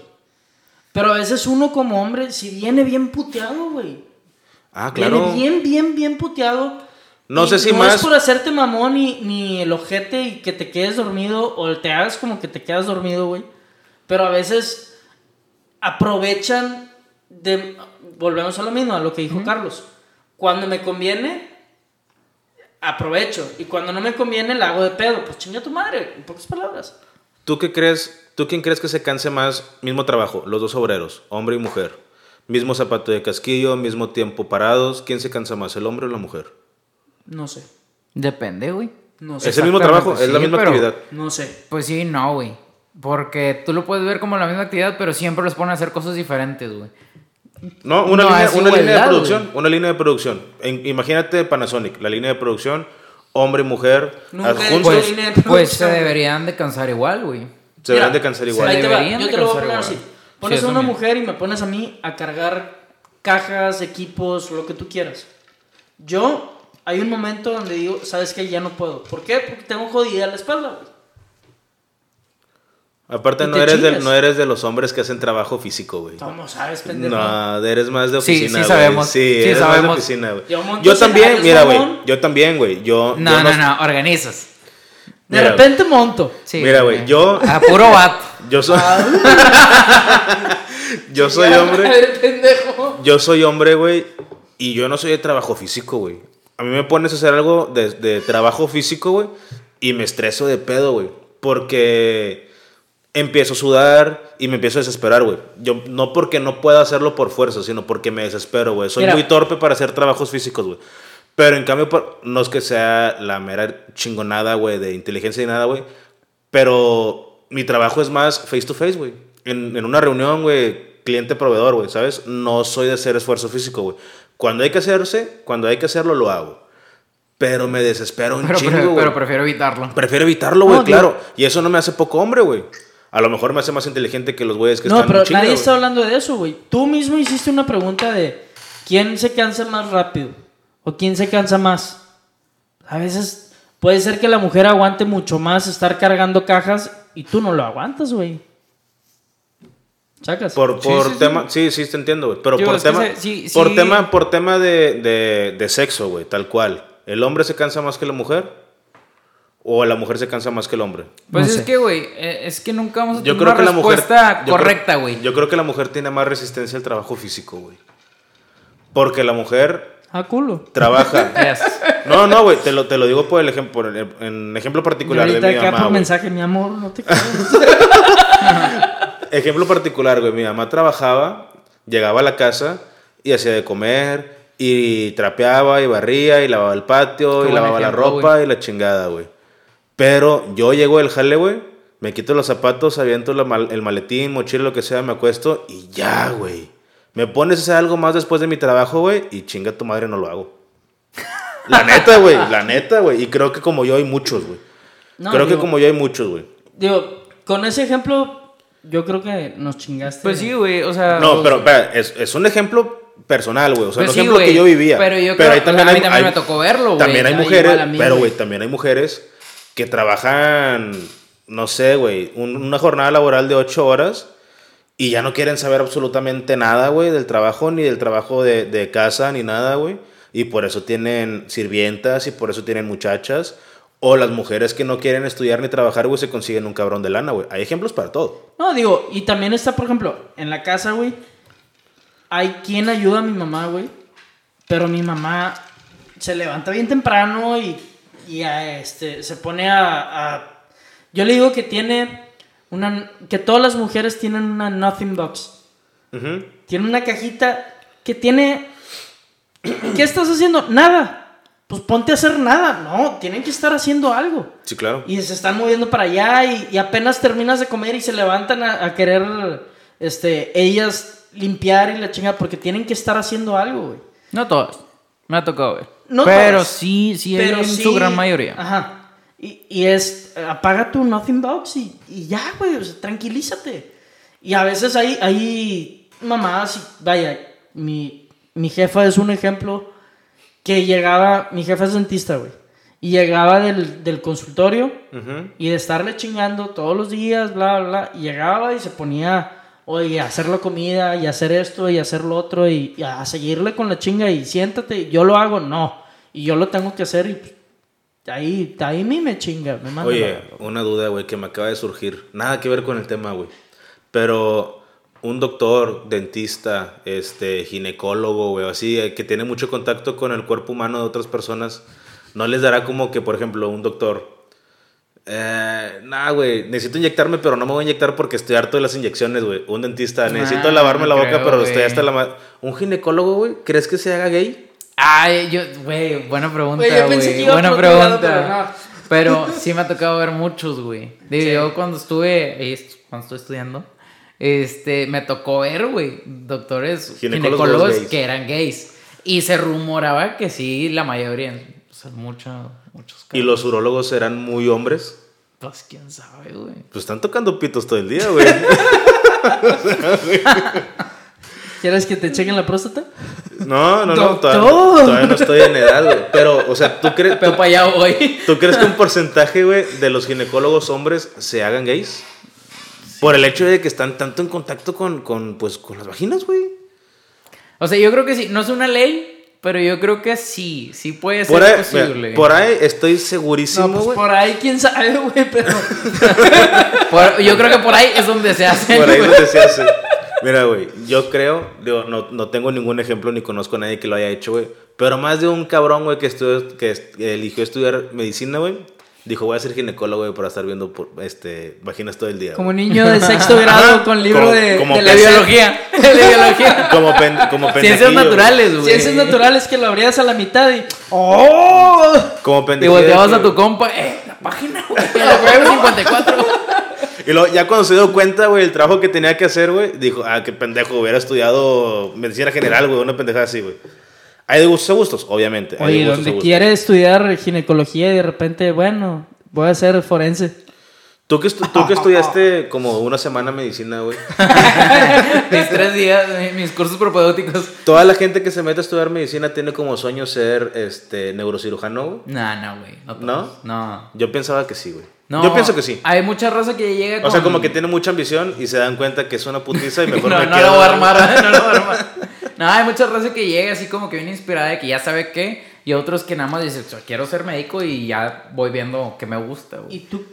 Pero a veces uno como hombre si viene bien puteado, güey. Ah, claro. Viene bien, bien, bien puteado. No Y sé si no más- es por hacerte mamón ni, ni el ojete y que te quedes dormido o te hagas como que te quedas dormido, güey. Pero a veces aprovechan de... Volvemos a lo mismo, a lo que dijo Carlos. Cuando me conviene, aprovecho. Y cuando no me conviene, la hago de pedo. Pues chinga tu madre, en pocas palabras. ¿Tú qué crees? ¿Tú quién crees que se canse más? Mismo trabajo, los dos obreros, hombre y mujer. Mismo zapato de casquillo, mismo tiempo parados. ¿Quién se cansa más, el hombre o la mujer? No sé. Depende, güey. No sé. Es el mismo trabajo, es la misma pero- actividad. No sé. Pues sí, no, güey. Porque tú lo puedes ver como la misma actividad, pero siempre los ponen a hacer cosas diferentes, güey. No, una, No, línea, una línea de igualdad, producción. güey. Una línea de producción. En- imagínate Panasonic, la línea de producción, hombre y mujer, Nunca adjuntos, Pues, línea de pues se deberían de cansar igual, güey. se Mira, de cansar igual. Ahí te va, deberían yo de te lo voy a cansar poner igual. así. Pones Sí, a una mismo. mujer y me pones a mí a cargar cajas, equipos, lo que tú quieras. Yo, hay un momento donde digo, ¿sabes qué? Ya no puedo. ¿Por qué? Porque tengo jodida la espalda, güey. Aparte, no eres, de, no eres de los hombres que hacen trabajo físico, güey. ¿Cómo sabes, pendejo? No, eres más de Sí, oficina, sí güey. sabemos. Sí, Sí eres más de sabemos. oficina, güey. Yo Yo también, mira, güey. Yo también, güey. Yo, No, yo no, no, organizas. De Mira. repente monto. Sí, Mira, güey, yo- A puro vato. Yo soy. yo soy hombre. Yo soy hombre, güey. Y yo no soy de trabajo físico, güey. A mí me pones a hacer algo de, de trabajo físico, güey. Y me estreso de pedo, güey. Porque empiezo a sudar y me empiezo a desesperar, güey. Yo no porque no pueda hacerlo por fuerza, sino porque me desespero, güey. Soy Mira. muy torpe para hacer trabajos físicos, güey. Pero en cambio, no es que sea la mera chingonada, güey, de inteligencia y nada, güey. Pero mi trabajo es más face to face, güey. En, en una reunión, güey, cliente-proveedor, güey, ¿sabes? No soy de hacer esfuerzo físico, güey. Cuando hay que hacerse, cuando hay que hacerlo, lo hago. Pero me desespero un Pero, chingo, pero, güey. pero prefiero evitarlo. Prefiero evitarlo, güey, No, claro. Y eso no me hace poco hombre, güey. A lo mejor me hace más inteligente que los güeyes que No, están pero en chinga, nadie está hablando de eso, güey. Tú mismo hiciste una pregunta de quién se cansa más rápido o quién se cansa más. A veces, puede ser que la mujer aguante mucho más estar cargando cajas y tú no lo aguantas, güey. ¿Sacas? Por, Sí, por sí, sí. tema, sí, sí, te entiendo, güey. Pero por tema, se- por tema, por tema de, de, de sexo, güey, tal cual. ¿El hombre se cansa más que la mujer? ¿O la mujer se cansa más que el hombre? Pues No es sé. que, güey, eh, es que nunca vamos a Yo tener creo una que la mujer. respuesta yo creo- correcta, güey. Yo creo que la mujer tiene más resistencia al trabajo físico, güey. Porque la mujer Ah, culo. trabaja. Yes. No, no, güey, te lo, te lo digo por el ejemplo, por el- en ejemplo particular de mi mamá. por mensaje, mi amor, no te. Ejemplo particular, güey. Mi mamá trabajaba, llegaba a la casa y hacía de comer, y trapeaba, y barría, y lavaba el patio, Qué y lavaba la ropa, y la chingada, güey. Pero yo llego del jale, güey, me quito los zapatos, aviento la mal- el maletín, mochila, lo que sea, me acuesto, y ya, güey. Me pones a hacer algo más después de mi trabajo, güey, y chinga tu madre, no lo hago. La neta, güey, la neta, güey. Y creo que como yo hay muchos, güey. No, creo que como yo hay muchos, güey. Digo, con ese ejemplo, yo creo que nos chingaste. Pues sí, güey, o sea. No, pero espera, es, es un ejemplo personal, güey. O sea, Pues un sí, ejemplo que yo vivía. pero yo creo- ahí o sea, a mí también me tocó verlo, güey. También hay mujeres, mí, pero güey. güey, también hay mujeres que trabajan, no sé, güey, un- una jornada laboral de ocho horas y ya no quieren saber absolutamente nada, güey, del trabajo, ni del trabajo de, de casa, ni nada, güey. Y por eso tienen sirvientas y por eso tienen muchachas. O las mujeres que no quieren estudiar ni trabajar, güey, se consiguen un cabrón de lana, güey. Hay ejemplos para todo. No, digo, y también está, por ejemplo, en la casa, güey. Hay quien ayuda a mi mamá, güey. Pero mi mamá se levanta bien temprano y, y a, este, se pone a, a- Yo le digo que tiene una... Que todas las mujeres tienen una nothing box. Tiene una cajita que tiene... ¿Qué estás haciendo? Nada. Pues ponte a hacer nada. No, tienen que estar haciendo algo. Sí, claro. Y se están moviendo para allá y, y apenas terminas de comer y se levantan a, a querer este, ellas limpiar y la chinga porque tienen que estar haciendo algo, güey. No todas. Me ha tocado ver. No pero todas. sí, sí, Pero en sí- su gran mayoría. Ajá. Y, y es, apaga tu Nothing Box y, y ya, güey, o sea, tranquilízate. Y a veces hay, hay mamás, y, vaya, mi, mi jefa es un ejemplo que llegaba, mi jefa es dentista, güey. Y llegaba del, del consultorio y de estarle chingando todos los días, bla, bla, bla. Y llegaba y se ponía, oye, a hacer la comida y a hacer esto y hacer lo otro y, y a seguirle con la chinga y siéntate, yo lo hago, no. Y yo lo tengo que hacer y pues, ahí, ahí mí me chinga, me manda Oye, una duda, güey, que me acaba de surgir. Nada que ver con el tema, güey. Pero un doctor, dentista, este, ginecólogo, güey, así, eh, que tiene mucho contacto con el cuerpo humano de otras personas, ¿no les dará como que, por ejemplo, un doctor... Eh, nah, güey, necesito inyectarme, pero no me voy a inyectar porque estoy harto de las inyecciones, güey. Un dentista, necesito Ah, lavarme la no boca, creo, pero güey. estoy hasta la... ma- Un ginecólogo, güey, ¿crees que se haga gay? Ay, yo, güey, buena pregunta, Güey, yo pensé güey. que iba Buena lado, pregunta. pero Pero sí me ha tocado ver muchos, güey. Digo, Sí. yo cuando estuve, est- cuando estuve estudiando, este, me tocó ver, güey, doctores Ginecólogos ginecólogos gays. que eran gays. Y se rumoraba que sí, la mayoría, o sea, mucho- muchos ¿Y casos. los urólogos serán muy hombres? Pues quién sabe, güey. Pues están tocando pitos todo el día, güey. ¿Quieres que te chequen la próstata? No, no, no, todavía, todavía no estoy en edad, güey. Pero, o sea, ¿tú crees, Pero para allá voy. tú crees que un porcentaje, güey, de los ginecólogos hombres se hagan gays? Por el hecho de que están tanto en contacto con, con, pues, con las vaginas, güey. O sea, yo creo que sí, no es una ley, pero yo creo que sí, sí puede ser Por ahí, posible. por ahí estoy segurísimo, No, pues güey. por ahí quién sabe, güey, pero... Por- yo creo que por ahí es donde se hace. Por ahí güey. donde se hace. Mira, güey, yo creo, digo, no, no tengo ningún ejemplo ni conozco a nadie que lo haya hecho, güey. Pero más de un cabrón, güey, que, estudió- que, eligió estudiar medicina, güy, dijo, voy a ser ginecólogo, güey, para estar viendo por- este, vaginas todo el día. Como niño de sexto grado con libro Como- de, como de la biología. De biología. Como, pen, como Ciencias naturales, güey. Ciencias naturales que lo abrías a la mitad y... ¡Oh! Como Y pendejillo. volteabas a tu compa, eh, la página, güey. La web 54. Y luego, ya cuando se dio cuenta, güey, el trabajo que tenía que hacer, güey, dijo, ah, qué pendejo, hubiera estudiado medicina general, güey, una pendejada así, güey. Hay de gustos a gustos, obviamente. hay Oye, donde quiere estudiar ginecología y de repente, bueno, voy a ser forense. Tú que, estu- tú que estudiaste como una semana medicina, güey. mis tres días, mi- mis cursos propedéuticos. Toda la gente que se mete a estudiar medicina tiene como sueño ser este neurocirujano, güey. No, no, güey. No. No. Yo pensaba que sí, güey. No, Yo pienso que sí. Hay mucha raza que llega con... O sea, como que tiene mucha ambición y se dan cuenta que es una putiza y mejor no, me no quedo. lo voy a armar, no lo voy a armar. No, hay mucha raza que llega así como que viene inspirada de que ya sabe qué. Y otros que nada más dicen, "Yo quiero ser médico y ya voy viendo que me gusta, ¿Y tú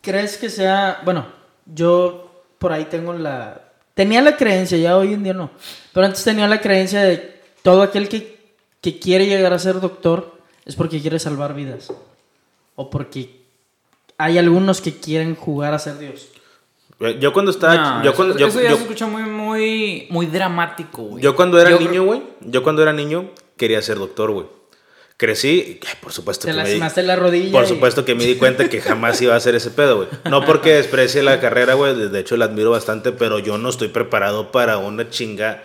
crees que sea, bueno, yo por ahí tengo la, tenía la creencia, ya hoy en día no, pero antes tenía la creencia de todo aquel que, que quiere llegar a ser doctor es porque quiere salvar vidas o porque hay algunos que quieren jugar a ser Dios. Güey, Yo cuando estaba. No, yo, eso, cuando, yo, eso ya yo- se escucha muy, muy, muy dramático, güey. yo cuando era Yo niño, creo- güey. Yo cuando era niño quería ser doctor, güey. Crecí, por supuesto Te que me di- lastimaste la rodilla. Por y- supuesto que me di cuenta que jamás iba a hacer ese pedo, güey. No porque desprecie la carrera, güey. de- hecho, la admiro bastante, pero yo no estoy preparado para una chinga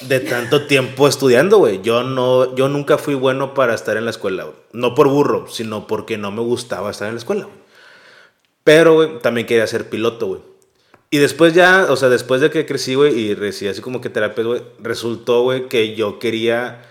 de tanto tiempo estudiando, güey. Yo no, yo nunca fui bueno para estar en la escuela, güey. No por burro, sino porque no me gustaba estar en la escuela, güey. Pero, güey, también quería ser piloto, güey. Y después ya, o sea, después de que crecí, güey, y recibí así como que terapia, güey, resultó, güey, que yo quería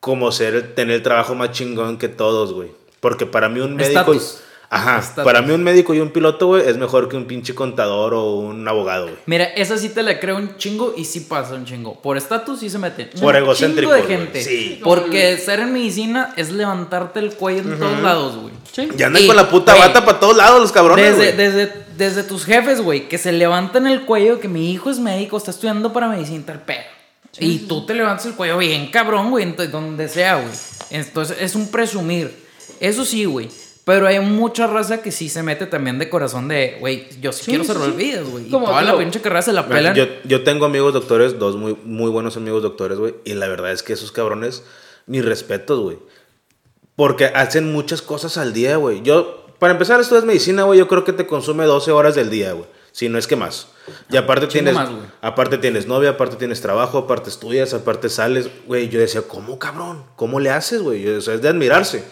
como ser, tener el trabajo más chingón que todos, güey. Porque para mí un médico... Estatus. Ajá, para mí un médico y un piloto, güey, es mejor que un pinche contador o un abogado, güey. Mira, esa sí te la creo un chingo y sí pasa un chingo. Por estatus sí se meten. Por un egocéntrico, chingo de gente. Sí. Porque ser en medicina es levantarte el cuello en todos lados, güey. Sí. Y andan Y, con la puta bata para todos lados los cabrones, Desde, güey. desde, desde tus jefes, güey, que se levantan el cuello, que mi hijo es médico, está estudiando para medicina, tal pedo. y tú te levantas el cuello bien cabrón, güey, donde sea, güey. Entonces es un presumir. Eso sí, güey. Pero hay mucha raza que sí se mete también de corazón de, güey, yo sí, Sí, quiero salvar sí. vidas, güey. Y Como toda la pinche carrera se la pelan. Yo, yo tengo amigos doctores, dos muy, muy buenos amigos doctores, güey. Y la verdad es que esos cabrones, mis respetos, güey. Porque hacen muchas cosas al día, güey. Yo, para empezar, estudias medicina, güey. Yo creo que te consume 12 horas del día, güey. Si no es que más. Y aparte Chingo tienes, más, aparte tienes novia, aparte tienes trabajo, aparte estudias, aparte sales. Güey, yo decía, ¿cómo, cabrón? ¿Cómo le haces, güey? O sea, es de admirarse.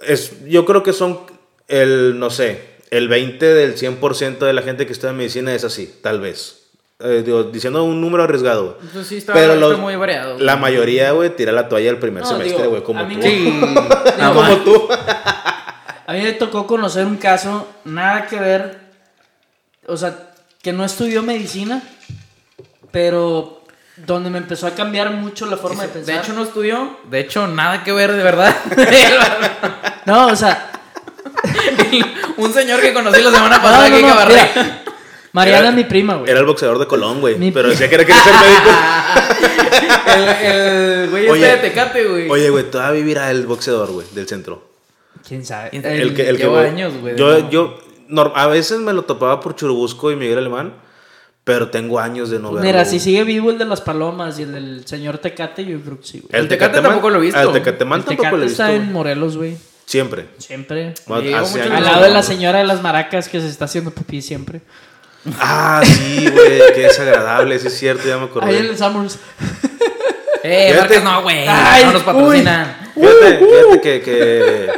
Es, yo creo que son el, no sé, el 20 del 100% de la gente que estudia medicina es así, tal vez. Eh, digo, diciendo un número arriesgado, güey. Entonces sí está, Pero está muy variado. La mayoría, güey, tira la toalla el primer No, semestre, güey, como a mí tú. Sí. No, como tú. A mí me tocó conocer un caso, nada que ver, o sea, que no estudió medicina, pero donde me empezó a cambiar mucho la forma de pensar. De hecho no estudió, de hecho nada que ver de verdad. no, o sea, un señor que conocí la semana no, pasada no, que no, mira, Mariana Era- es mi prima, güey. Era el boxeador de Colón, güey. Mi- Pero decía que era quería ser médico. El, el güey Oye, este de Tecate, güey. Oye, güey, todavía vivirá el boxeador, güey, del centro. ¿Quién sabe? El- El que, el que, años, güey, Yo, no. yo, a veces me lo topaba por Churubusco y Miguel Alemán, pero tengo años de no verlo. Mira, si sigue vivo el de las palomas y el del señor Tecate, yo creo que sí, güey. El Tecate tampoco lo he visto. El Tecatemán El tampoco Tecate lo he visto. está en. Morelos, güey. Siempre. Siempre. Bueno, Llevo hace mucho años Al lado de la señora de las maracas que se está haciendo pipí siempre. Ah, sí, güey, qué desagradable, sí es cierto, ya me acordé. Ahí en el Summers. Eh, Fíjate. marcas no, güey. Ay, No nos patrocinan. Fíjate, fíjate que, que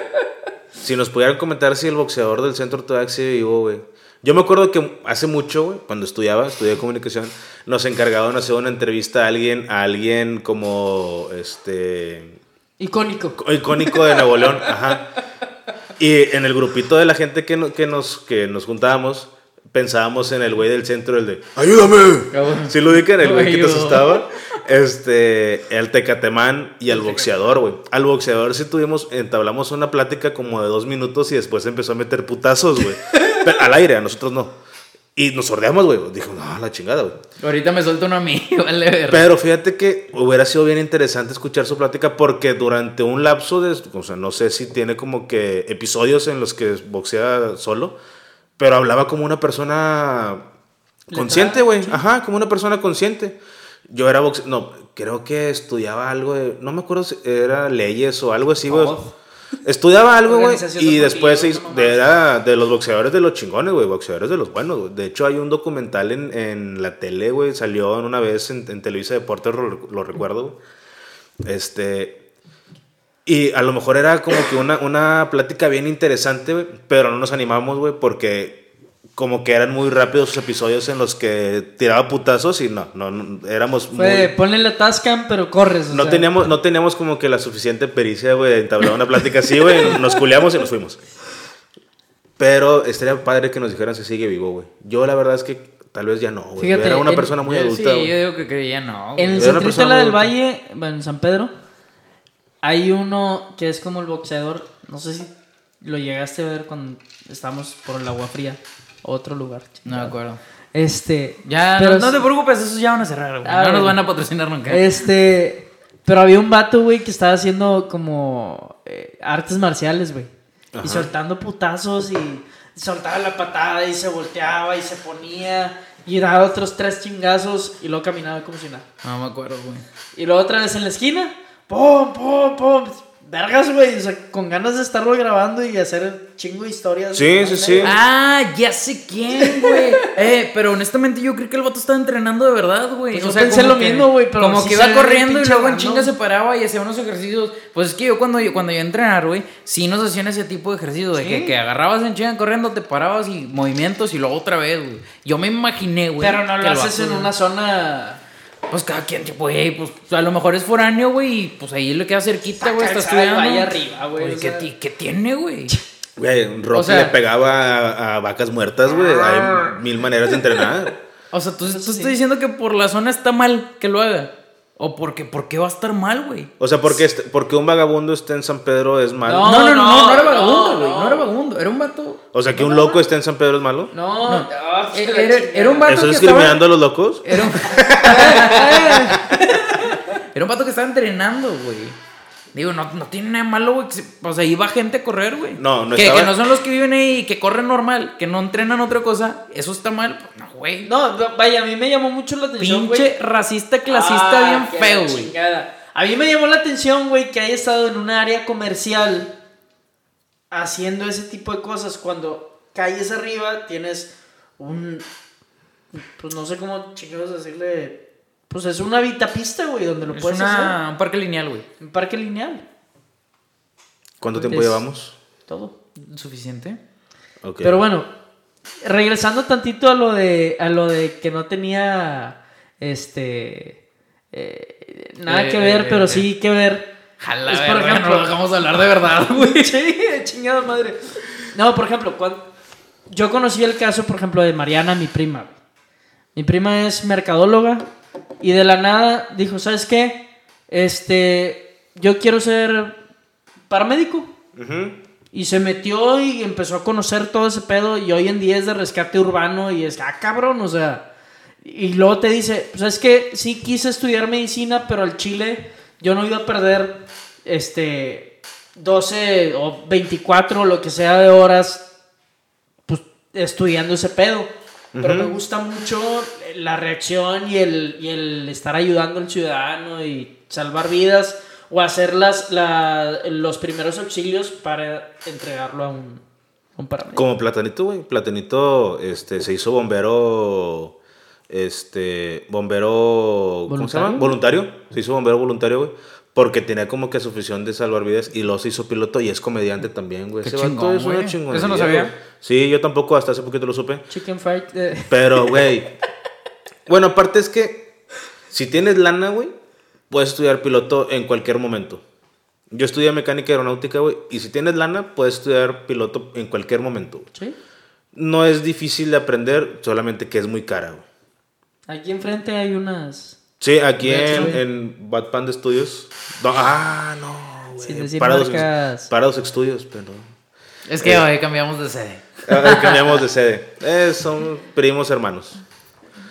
si nos pudieran comentar si el boxeador del centro todavía sigue vivo, güey. Yo me acuerdo que hace mucho, güey, cuando estudiaba, estudié comunicación, nos encargaban de hacer una entrevista a alguien, a alguien como este Icónico. icónico de Nuevo León, ajá. Y en el grupito de la gente que, no- que, nos, que nos juntábamos, pensábamos en el güey del centro, el de ¡Ayúdame! Si lo ubican, el güey que te asustaba. Este, el Tecatemán y al boxeador, güey. Al boxeador sí tuvimos, entablamos una plática como de dos minutos y después empezó a meter putazos, güey. Al aire, a nosotros no. Y nos sordeamos, güey. Dijo, no, la chingada, güey. Ahorita me suelta uno a mí, vale ver. Pero fíjate que hubiera sido bien interesante escuchar su plática porque durante un lapso de, o sea, no sé si tiene como que episodios en los que boxea solo, pero hablaba como una persona consciente, güey. Ajá, como una persona consciente. Yo era boxe, no, creo que estudiaba algo de, no me acuerdo si era leyes o algo así, güey. Estudiaba algo, güey, y después se era de los boxeadores de los chingones, güey, boxeadores de los buenos, güey. De hecho, hay un documental en, en la tele, güey, salió una vez en, en Televisa Deportes, lo, lo recuerdo. Este. Y a lo mejor era como que una, una plática bien interesante, güey, pero no nos animamos, güey, porque como que eran muy rápidos sus episodios en los que tiraba putazos y no, no, no, éramos Fue, muy... ponle la Tascam, pero corres. o No sea. teníamos, no teníamos como que la suficiente pericia, güey, de entablar una plática así, güey. Nos culeamos y nos fuimos. Pero estaría padre que nos dijeran si sigue vivo, güey. Yo la verdad es que tal vez ya no, güey. Fíjate, Era una en- persona muy Yo- adulta, Sí, yo digo que creía no. güey. En el centrito la del adulta. Valle, bueno, en San Pedro, hay uno que es como el boxeador. No sé si lo llegaste a ver cuando estábamos por el agua fría. Otro lugar. No me acuerdo. Este. Ya, pero no, no te preocupes, esos ya van a cerrar, güey. Ah, no nos bueno. van a patrocinar nunca. Este. Pero había un vato, güey, que estaba haciendo como eh, artes marciales, güey. Y soltando putazos y soltaba la patada y se volteaba y se ponía y daba otros tres chingazos y luego caminaba como si nada. No me acuerdo, güey. Y luego otra vez en la esquina, pum, pum, pum. Vergas, güey. O sea, con ganas de estarlo grabando y hacer chingo de historias. Sí, sí, sí. Ah, ya sé quién, güey. eh, pero honestamente yo creo que el vato estaba entrenando de verdad, güey. Pues yo pensé lo que- mismo, güey, pero Como sí que iba corriendo y luego en chinga se paraba y hacía unos ejercicios. Pues es que yo cuando yo, cuando yo entrenar, güey, sí nos hacían ese tipo de ejercicios. De Sí. que, que agarrabas en chinga corriendo, te parabas y movimientos y luego otra vez, güey. Yo me imaginé, güey. Pero no lo haces vato- en una zona. Pues cada quien, tipo, güey, pues a lo mejor es foráneo, güey, y pues ahí le queda cerquita, güey, está estudiando. vaya arriba, güey, Pues, o ¿qué, sea. ti- ¿qué tiene, güey? Güey, Rocky O sea- le pegaba a, a vacas muertas, güey. Hay mil maneras de entrenar. O sea, tú, tú sí. estás diciendo que por la zona está mal que lo haga. O porque, ¿por qué va a estar mal, güey? O sea, porque, este- porque un vagabundo esté en San Pedro es malo. No, No, no, no, no, no, era no, vagabundo, güey. no. No. era vagabundo, era un vato. O sea, que un loco esté en San Pedro es malo. No, no. Eh, Era, era un vato ¿Estás discriminando estaba... a los locos? Era un... era un vato que estaba entrenando, güey. Digo, no, no tiene nada malo, güey. O sea, iba gente a correr, güey. No, no que, estaba- que no son los que viven ahí y que corren normal, que no entrenan otra cosa. Eso está mal. Pues, No, güey. No, vaya, a mí me llamó mucho la atención, güey. Pinche racista, clasista, Ah, bien feo, güey. A mí me llamó la atención, güey, que haya estado en un área comercial haciendo ese tipo de cosas. Cuando calles arriba tienes un. Pues no sé cómo chingados decirle. Pues es una vitapista, güey, donde lo Es puedes una, un parque lineal, güey. hacer. Un parque lineal. ¿Cuánto tiempo Es- llevamos? Todo. ¿Suficiente? Ok. Pero bueno, regresando tantito a lo de a lo de que no tenía este eh, nada Eh, que ver, eh, pero eh. sí que ver. Jala, Es, por ejemplo, no dejamos hablar de verdad, güey. sí, de chingada madre. No, por ejemplo, cuando yo conocí el caso, por ejemplo, de Mariana, mi prima. güey. Mi prima es mercadóloga y de la nada dijo, ¿sabes qué? Este, yo quiero ser paramédico. Ujú. Y se metió y empezó a conocer todo ese pedo y hoy en día es de rescate urbano y es, ah, cabrón, o sea. Y luego te dice, pues es que sí quise estudiar medicina, pero al Chile yo no iba a perder, este, 12 o 24 o lo que sea de horas, pues estudiando ese pedo. Pero me gusta mucho la reacción y el, y el estar ayudando al ciudadano y salvar vidas o hacer las, la- los primeros auxilios para entregarlo a un, a un paramédico. Como Platanito, güey. Platanito este, se hizo bombero. Este. Bombero. ¿Cómo se llama? ¿Voluntario? Se hizo bombero voluntario, güey. Porque tenía como que su afición de salvar vidas y luego se hizo piloto y es comediante también, güey. Ese vato chingón, es una chingonería, Eso no sabía. Sí, yo tampoco hasta hace poquito lo supe. Chicken fried. eh, Pero, güey. bueno, aparte es que si tienes lana, güey, puedes estudiar piloto en cualquier momento. Yo estudié mecánica aeronáutica, güey, y si tienes lana, puedes estudiar piloto en cualquier momento. sí. No es difícil de aprender, solamente que es muy cara, güey. Aquí enfrente hay unas. Sí, aquí en, en Bad Panda Studios. No, ah, no, güey. Parados. Parados Studios, perdón. Es que hoy cambiamos de sede. Ah, cambiamos de sede. Eh, son primos hermanos.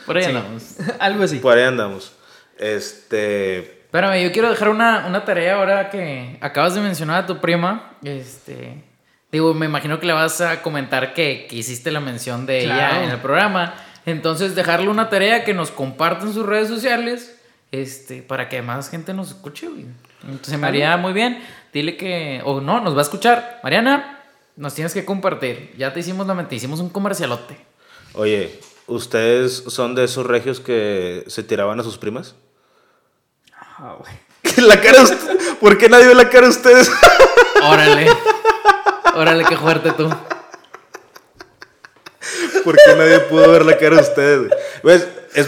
Por ahí Sí. andamos. Algo así. Por ahí andamos. Este. Espérame, yo quiero dejar una, una tarea ahora que acabas de mencionar a tu prima. Este. Digo, me imagino que le vas a comentar que, que hiciste la mención de Claro. ella en el programa. Entonces, dejarle una tarea que nos comparta en sus redes sociales. Este, para que más gente nos escuche, güey. Entonces, me haría muy bien. Dile que. O no, nos va a escuchar. Mariana, nos tienes que compartir. Ya te hicimos la mente, hicimos un comercialote. Oye, ¿ustedes son de esos regios que se tiraban a sus primas? Ah, güey. la cara ¿Por qué nadie ve la cara de ustedes? Órale. Órale, qué fuerte tú. ¿Por qué nadie pudo ver la cara de ustedes? güey? Pues, es,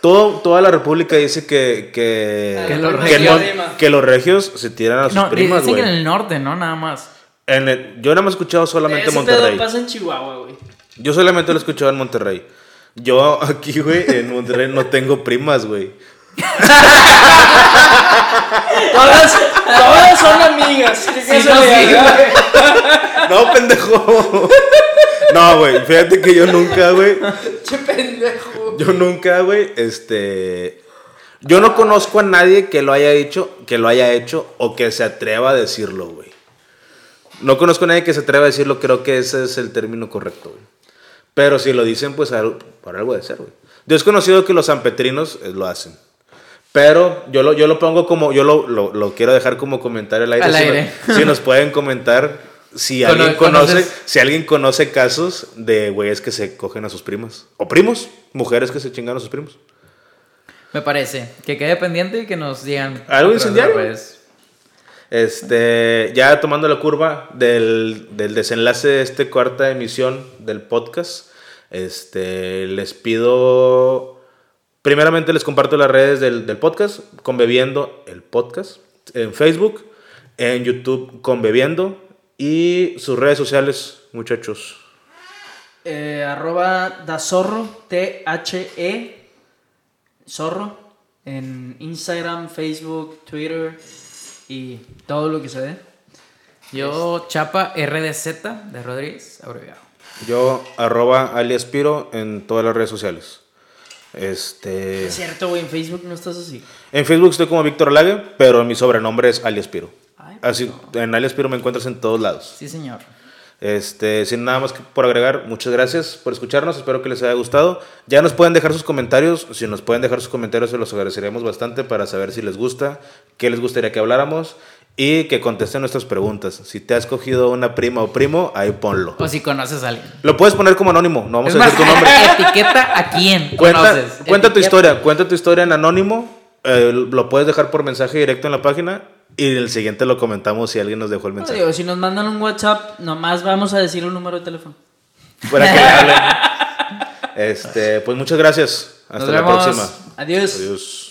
todo, toda la república dice que, que, Que los que, regios- no- que los regios se tiran a sus No, primas, dicen que güey. en el norte, ¿no? Nada más. En el- yo nada más he escuchado solamente Ese Monterrey. pedo pasa en Chihuahua, güey. Yo solamente lo he escuchado en Monterrey. Yo aquí, güey, en Monterrey no tengo primas, güey. Todas, todas son amigas. Qué Sí, no, sí. No, pendejo. No, güey, fíjate que yo nunca, güey. Che pendejo. Yo nunca, güey, este... Yo no conozco a nadie que lo haya hecho, que lo haya hecho o que se atreva a decirlo, güey. No conozco a nadie que se atreva a decirlo, creo que ese es el término correcto, güey. Pero si lo dicen, pues por algo de ser, güey. Yo es conocido que los sanpetrinos eh, lo hacen. Pero yo lo, yo lo pongo como, yo lo, lo, lo quiero dejar como comentario al aire. Al si, aire. no- si nos pueden comentar si alguien conoce, conoces- si alguien conoce casos de güeyes que se cogen a sus primas. O primos, mujeres que se chingan a sus primos. Me parece. Que quede pendiente y que nos digan. ¿Algo incendiario? Este, ya tomando la curva del, del desenlace de esta cuarta emisión del podcast, este, les pido, primeramente les comparto las redes del, del podcast, Conbebiendo el podcast, en Facebook, en YouTube, Conbebiendo, y sus redes sociales, muchachos. Eh, arroba da zorro, T-H-E, zorro, en Instagram, Facebook, Twitter y todo lo que se dé. Yo, Chapa RDZ de Rodríguez, abreviado. Yo, arroba aliaspiro en todas las redes sociales. Este, Es cierto, güey, en Facebook no estás así. en Facebook estoy como Víctor Lague, pero mi sobrenombre es aliaspiro. Ay, Así, en aliaspiro me encuentras en todos lados. Sí, señor. Este, sin nada más que por agregar, muchas gracias por escucharnos, espero que les haya gustado. Ya nos pueden dejar sus comentarios, si nos pueden dejar sus comentarios se los agradeceríamos bastante para saber si les gusta, qué les gustaría que habláramos y que contesten nuestras preguntas. Si te has cogido una prima o primo, ahí ponlo. O si conoces a alguien. Lo puedes poner como anónimo, no vamos Es a más, decir tu nombre. etiqueta a quién Cuenta, conoces. cuenta tu historia, cuenta tu historia en anónimo, eh, lo puedes dejar por mensaje directo en la página y el siguiente lo comentamos si alguien nos dejó el No, mensaje. digo, si nos mandan un WhatsApp, nomás vamos a decir un número de teléfono. Para que le hablen. Este, pues muchas gracias. Hasta Nos la vemos. próxima. Adiós. Adiós.